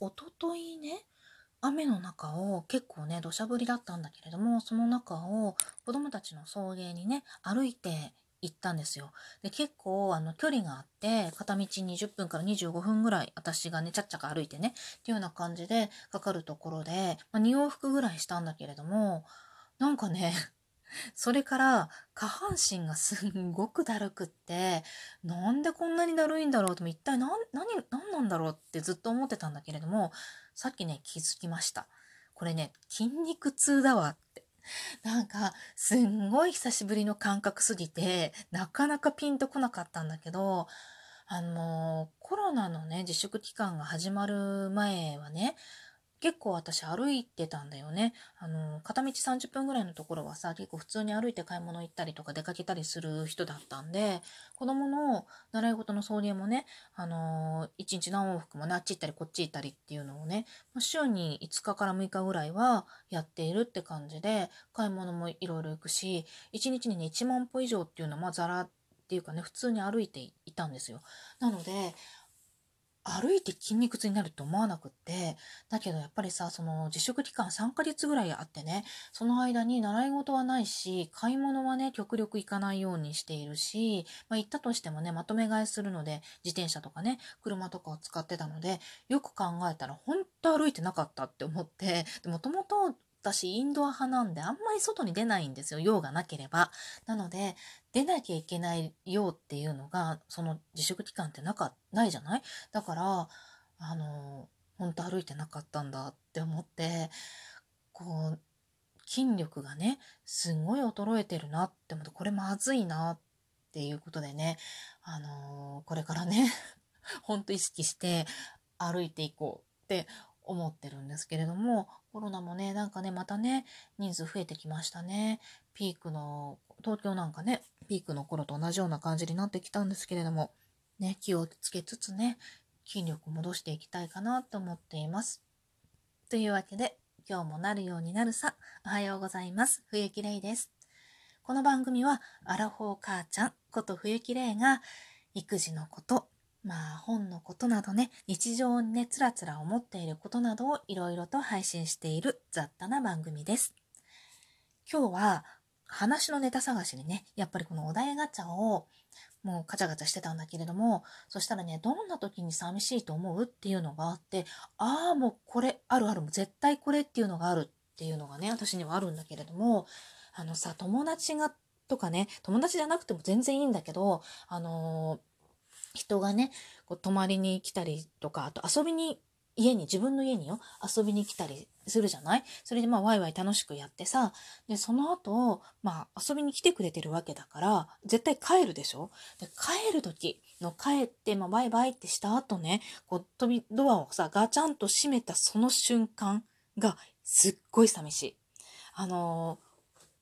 おとといね、雨の中を結構ね、土砂降りだったんだけれども、その中を子供たちの送迎にね、歩いて行ったんですよ。で、結構あの距離があって、片道20分から25分ぐらい私がね、ちゃっちゃか歩いてね、っていうような感じでかかるところで、まあ、2往復ぐらいしたんだけれども、なんかね、それから下半身がすんごくだるくって、なんでこんなにだるいんだろうと一体何、何、何なんだろうってずっと思ってたんだけれども、さっきね、気づきました。これね、筋肉痛だわって。なんか、すんごい久しぶりの感覚すぎて、なかなかピンとこなかったんだけど、あの、コロナのね、自粛期間が始まる前はね、結構私歩いてたんだよね。あの、片道30分ぐらいのところはさ、結構普通に歩いて買い物行ったりとか出かけたりする人だったんで、子供の習い事の送迎もね、あの、1日何往復もね、あっち行ったりこっち行ったりっていうのをね、週に5日から6日ぐらいはやっているって感じで、買い物もいろいろ行くし、1日にね、1万歩以上っていうのは、まあ、ザラっていうかね、普通に歩いていたんですよ。なので、歩いて筋肉痛になると思わなくって、だけどやっぱりさ、その自粛期間3ヶ月ぐらいあってね、その間に習い事はないし、買い物はね、極力行かないようにしているし、まあ行ったとしてもね、まとめ買いするので、自転車とかね、車とかを使ってたので、よく考えたら本当歩いてなかったって思って、もともと私インドア派なんであんまり外に出ないんですよ用がなければ。なので出なきゃいけない用っていうのがその自粛期間ってなかないじゃない？だからあの本当歩いてなかったんだって思ってこう筋力がねすごい衰えてるなって思ってこれまずいなっていうことでねあのこれからねほんと意識して歩いていこうって思ってるんですけれども、コロナもね、なんかね、またね、人数増えてきましたね。ピークの、東京なんかね、ピークの頃と同じような感じになってきたんですけれども、ね、気をつけつつね、筋力戻していきたいかなと思っています。というわけで、今日もなるようになるさ、おはようございます。冬木玲です。この番組は、アラフォー母ちゃんこと冬木玲が、育児のこと、まあ本のことなどね、日常にね、つらつら思っていることなどをいろいろと配信している雑多な番組です。今日は話のネタ探しにね、やっぱりこのお題ガチャをもうガチャガチャしてたんだけれども、そしたらね、どんな時に寂しいと思うっていうのがあって、ああ、もうこれ、あるある、絶対これっていうのがあるっていうのがね、私にはあるんだけれども、あのさ、友達が、とかね、友達じゃなくても全然いいんだけど、あのー人がね、こう泊まりに来たりとか、あと遊びに、家に、自分の家によ、遊びに来たりするじゃない？それでまあワイワイ楽しくやってさ、で、その後、まあ遊びに来てくれてるわけだから、絶対帰るでしょ？で、帰る時の帰って、まあバイバイってした後ね、こう、飛び、ドアをさ、ガチャンと閉めたその瞬間が、すっごい寂しい。あの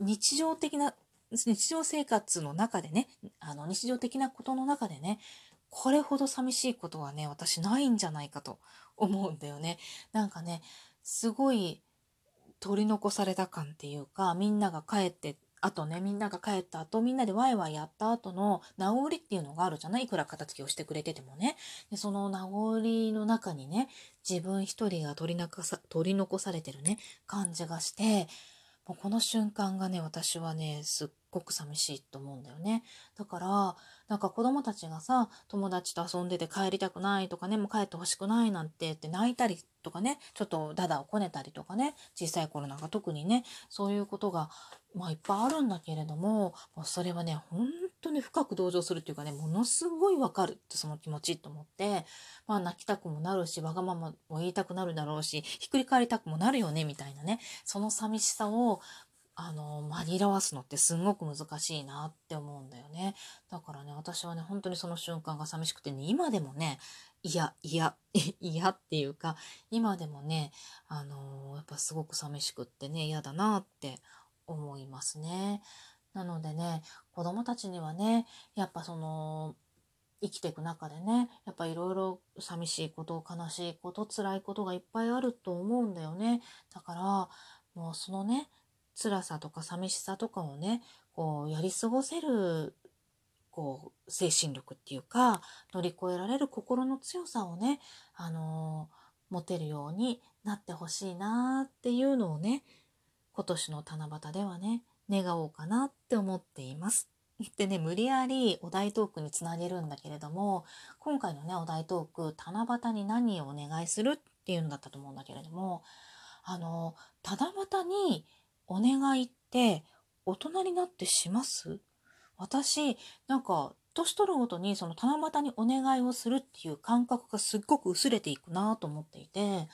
ー、日常的な、日常生活の中でね、あの、日常的なことの中でね、これほど寂しいことはね、私ないんじゃないかと思うんだよね。なんかね、すごい取り残された感っていうか、みんなが帰って、あとね、みんなが帰った後、みんなでワイワイやった後の名残っていうのがあるじゃない？いくら片付けをしてくれててもね。でその名残の中にね、自分一人が取り残さ取り残されてるね、感じがして、もうこの瞬間がね、私はね、すっごく寂しいと思うんだよね。だから、なんか子供たちがさ、友達と遊んでて帰りたくないとかね、もう帰ってほしくないなんてって泣いたりとかね、ちょっとダダをこねたりとかね、小さい頃なんか特にね、そういうことが、まあいっぱいあるんだけれども、もうそれはね、本当に深く同情するっていうかね、ものすごいわかるってその気持ちと思って、まあ泣きたくもなるし、わがままも言いたくなるだろうし、ひっくり返りたくもなるよね、みたいなね、その寂しさをあの、紛らわすのってすごく難しいなって思うんだよね。だからね、私はね、本当にその瞬間が寂しくてね、今でもね、いや、いや、い嫌っていうか、今でもね、あのやっぱすごく寂しくってね、嫌だなって思いますね。なのでね、子供たちにはね、やっぱその、生きていく中でね、やっぱいろいろ寂しいこと、悲しいこと、辛いことがいっぱいあると思うんだよね。だから、もうそのね、辛さとか寂しさとかをね、こうやり過ごせる、こう、精神力っていうか、乗り越えられる心の強さをね、あの持てるようになってほしいなっていうのをね、今年の七夕ではね、願おうかなって思っています。でね、無理やりお題トークにつなげるんだけれども、今回のね、お題トーク、七夕に何をお願いするっていうのだったと思うんだけれども、あの、七夕にお願いって大人になってします？私、なんか、年取るごとにその七夕にお願いをするっていう感覚がすっごく薄れていくなと思っていて、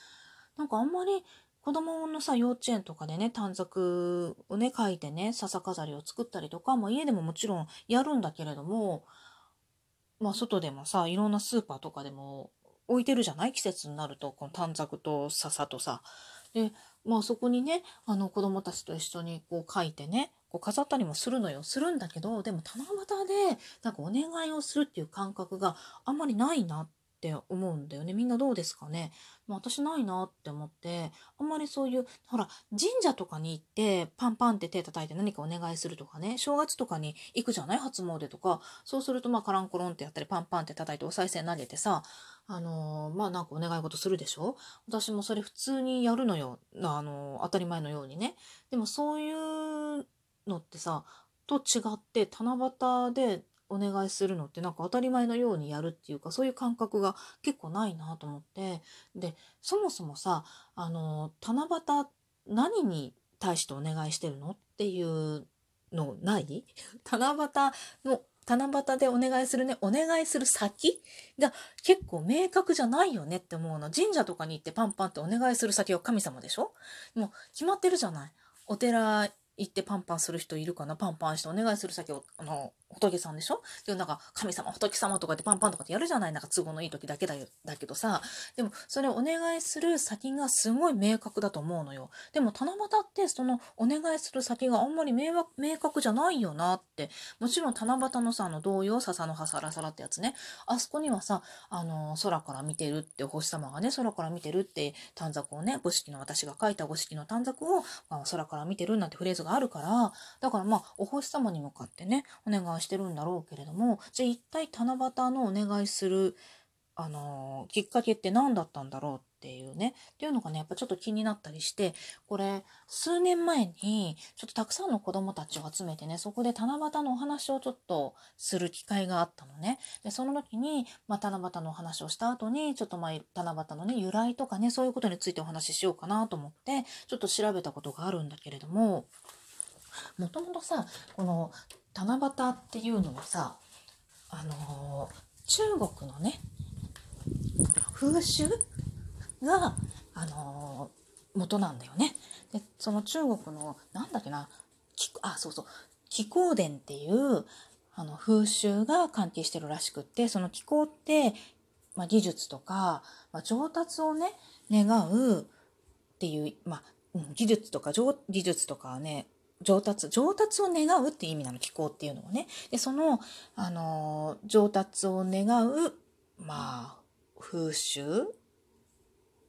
なんかあんまり子供のさ、幼稚園とかでね、短冊をね、書いてね、笹飾りを作ったりとか、まあ家でももちろんやるんだけれども、まあ外でもさ、いろんなスーパーとかでも置いてるじゃない？季節になると、この短冊と笹とさ。で、まあそこにね、あの子供たちと一緒にこう書いてね、こう飾ったりもするのよ。するんだけど、でも七夕でなんかお願いをするっていう感覚があんまりないなっって思うんだよね。みんなどうですかね。ま、私ないなって思って、あんまりそういう、ほら、神社とかに行って、パンパンって手叩いて何かお願いするとかね、正月とかに行くじゃない？初詣とか。そうすると、まあ、カランコロンってやったり、パンパンって叩いてお賽銭投げてさ、あのー、まあ、なんかお願い事するでしょ？私もそれ普通にやるのよ。あのー、当たり前のようにね。でもそういうのってさ、と違って七夕でお願いするのってなんか当たり前のようにやるっていうかそういう感覚が結構ないなと思ってでそもそもさあの七夕何に対してお願いしてるのっていうのない？七夕の七夕でお願いするね、お願いする先が結構明確じゃないよねって思うの。神社とかに行ってパンパンってお願いする先は神様でしょ？もう決まってるじゃない。お寺行ってパンパンする人いるかな？パンパンしてお願いする先を、あの、仏さんでしょ？で、なんか、神様、仏様とかってパンパンとかってやるじゃない？なんか都合のいい時だけだよ、だけどさ。でも、それお願いする先がすごい明確だと思うのよ。でも、七夕ってそのお願いする先があんまり明確じゃないよなって。もちろん七夕のさ、あの、童謡、笹の葉サラサラってやつね。あそこにはさ、あの、空から見てるって星様がね、空から見てるって短冊をね、五色の私が書いた五色の短冊を、まあ、空から見てるなんてフレーズがあるから、だからまあ、お星様に向かってね、お願いしてるんだろうけれども、じゃあ一体七夕のお願いする、あのー、きっかけって何だったんだろうっていうね、っていうのがね、やっぱちょっと気になったりして、これ、数年前に、ちょっとたくさんの子供たちを集めてね、そこで七夕のお話をちょっとする機会があったのね。で、その時に、まあ、七夕のお話をした後に、ちょっとまあ、七夕のね、由来とかね、そういうことについてお話ししようかなと思って、ちょっと調べたことがあるんだけれども、もともとさ、この七夕っていうのはさ、あのー、中国のね、風習が、あのー、元なんだよね。で、その中国の、なんだっけな、あ、そうそう、気候伝っていう、あの、風習が関係してるらしくって、その気候って、まあ、技術とか、まあ、上達をね、願うっていう、まあ、技術とか技術とかね上達、上達を願うっていう意味なの、気候っていうのはね。で、その、あの、上達を願う、まあ、風習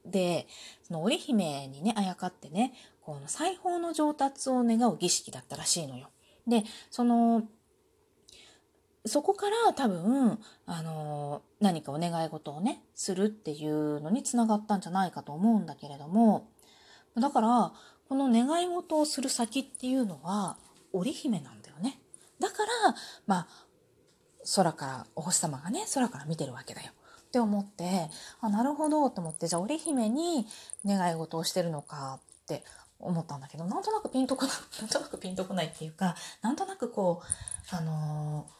で、その織姫にね、あやかってね、この裁縫の上達を願う儀式だったらしいのよ。で、その、そこから多分、あの、何かお願い事をね、するっていうのにつながったんじゃないかと思うんだけれども、だから、この願い事をする先っていうのは織姫なんだよね。だから、まあ、空から、お星様がね、空から見てるわけだよ。って思って、あ、なるほどと思って、じゃあ織姫に願い事をしてるのかって思ったんだけど、なんとなくピンとこない、なんとなくピンとこないっていうか、なんとなくこう、あのー、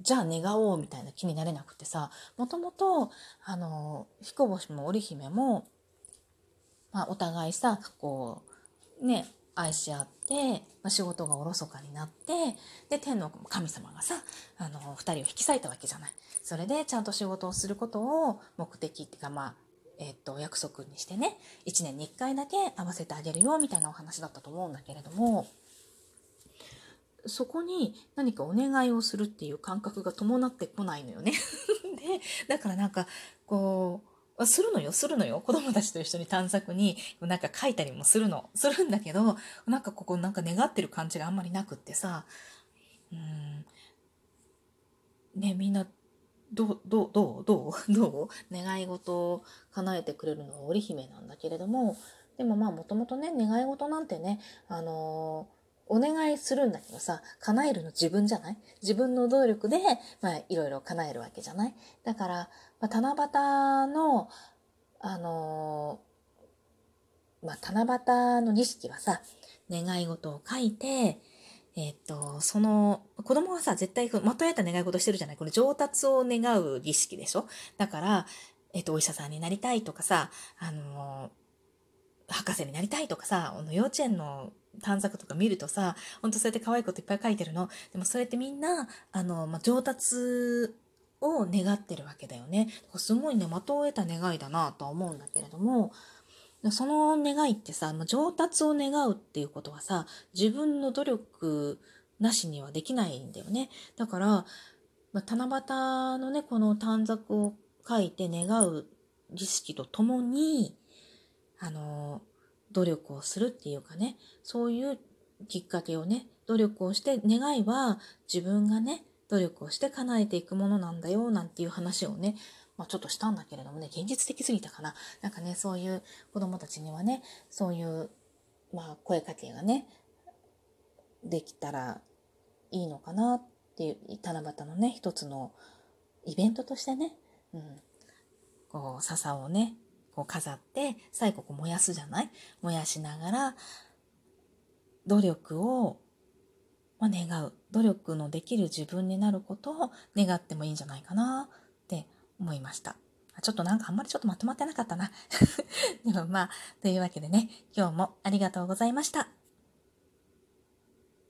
じゃあ願おうみたいな気になれなくてさ、もともと、あの、彦星も織姫も、まあ、お互いさ、こう、ね、愛し合って、まあ、仕事がおろそかになって、で、天の神様がさ、あの、二人を引き裂いたわけじゃない。それで、ちゃんと仕事をすることを目的っていうか、まあ、えっと、約束にしてね、一年に一回だけ会わせてあげるよ、みたいなお話だったと思うんだけれども、そこに何かお願いをするっていう感覚が伴ってこないのよね で、だからなんか、こう、するのよ、するのよ。子供たちと一緒に探索になんか書いたりもするの。するんだけど、なんかここなんか願ってる感じがあんまりなくってさ、うん、ね、みんなどう、どう、どう、どう、どう？願い事を叶えてくれるのは織姫なんだけれども、でもまあもともとね、願い事なんてね、あのーお願いするんだけどさ、叶えるの自分じゃない？自分の努力で、まあ、いろいろ叶えるわけじゃない？だから、まあ、七夕の、あのー、まあ、七夕の儀式はさ、願い事を書いて、えっと、その、子供はさ、絶対、まとえた願い事してるじゃない？これ上達を願う儀式でしょ？だから、えっと、お医者さんになりたいとかさ、あの、博士になりたいとかさ、あの幼稚園の短冊とか見るとさ、ほんとそうやって可愛いこといっぱい書いてるの？でもそれってみんな、あの、まあ、上達を願ってるわけだよね。すごいね、的を得た願いだなとは思うんだけれども、その願いってさ、上達を願うっていうことはさ、自分の努力なしにはできないんだよね。だから、まあ、七夕のね、この短冊を書いて願う儀式とともに、あの、努力をするっていうかね、そういうきっかけをね、努力をして、願いは自分がね、努力をして叶えていくものなんだよ、なんていう話をね、まあ、ちょっとしたんだけれどもね、現実的すぎたかな。なんかね、そういう子供たちにはね、そういう、まあ、声かけがね、できたらいいのかなっていう、七夕のね、一つのイベントとしてね、うん、こう、笹をね、こう飾って、最後こう燃やすじゃない？燃やしながら、努力を、まあ、願う。努力のできる自分になることを願ってもいいんじゃないかなって思いました。ちょっとなんかあんまりちょっとまとまってなかったな。でもまあ、というわけでね、今日もありがとうございました。